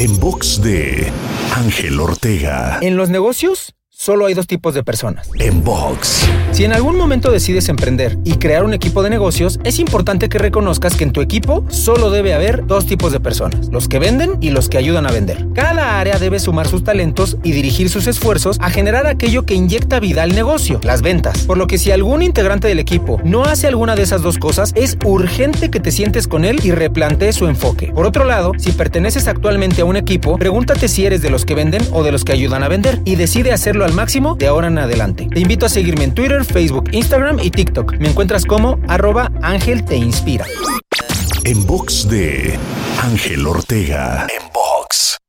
En box de Ángel Ortega. En los negocios, solo hay dos tipos de personas. En box. Si en algún momento decides emprender y crear un equipo de negocios, es importante que reconozcas que en tu equipo solo debe haber dos tipos de personas, los que venden y los que ayudan a vender. Cada área debe sumar sus talentos y dirigir sus esfuerzos a generar aquello que inyecta vida al negocio, las ventas. Por lo que si algún integrante del equipo no hace alguna de esas dos cosas, es urgente que te sientes con él y replantees su enfoque. Por otro lado, si perteneces actualmente a un equipo, pregúntate si eres de los que venden o de los que ayudan a vender y decide hacerlo al máximo de ahora en adelante. Te invito a seguirme en Twitter, Facebook, Instagram y TikTok. Me encuentras como arroba Ángel Te Inspira. En box de Ángel Ortega. En box.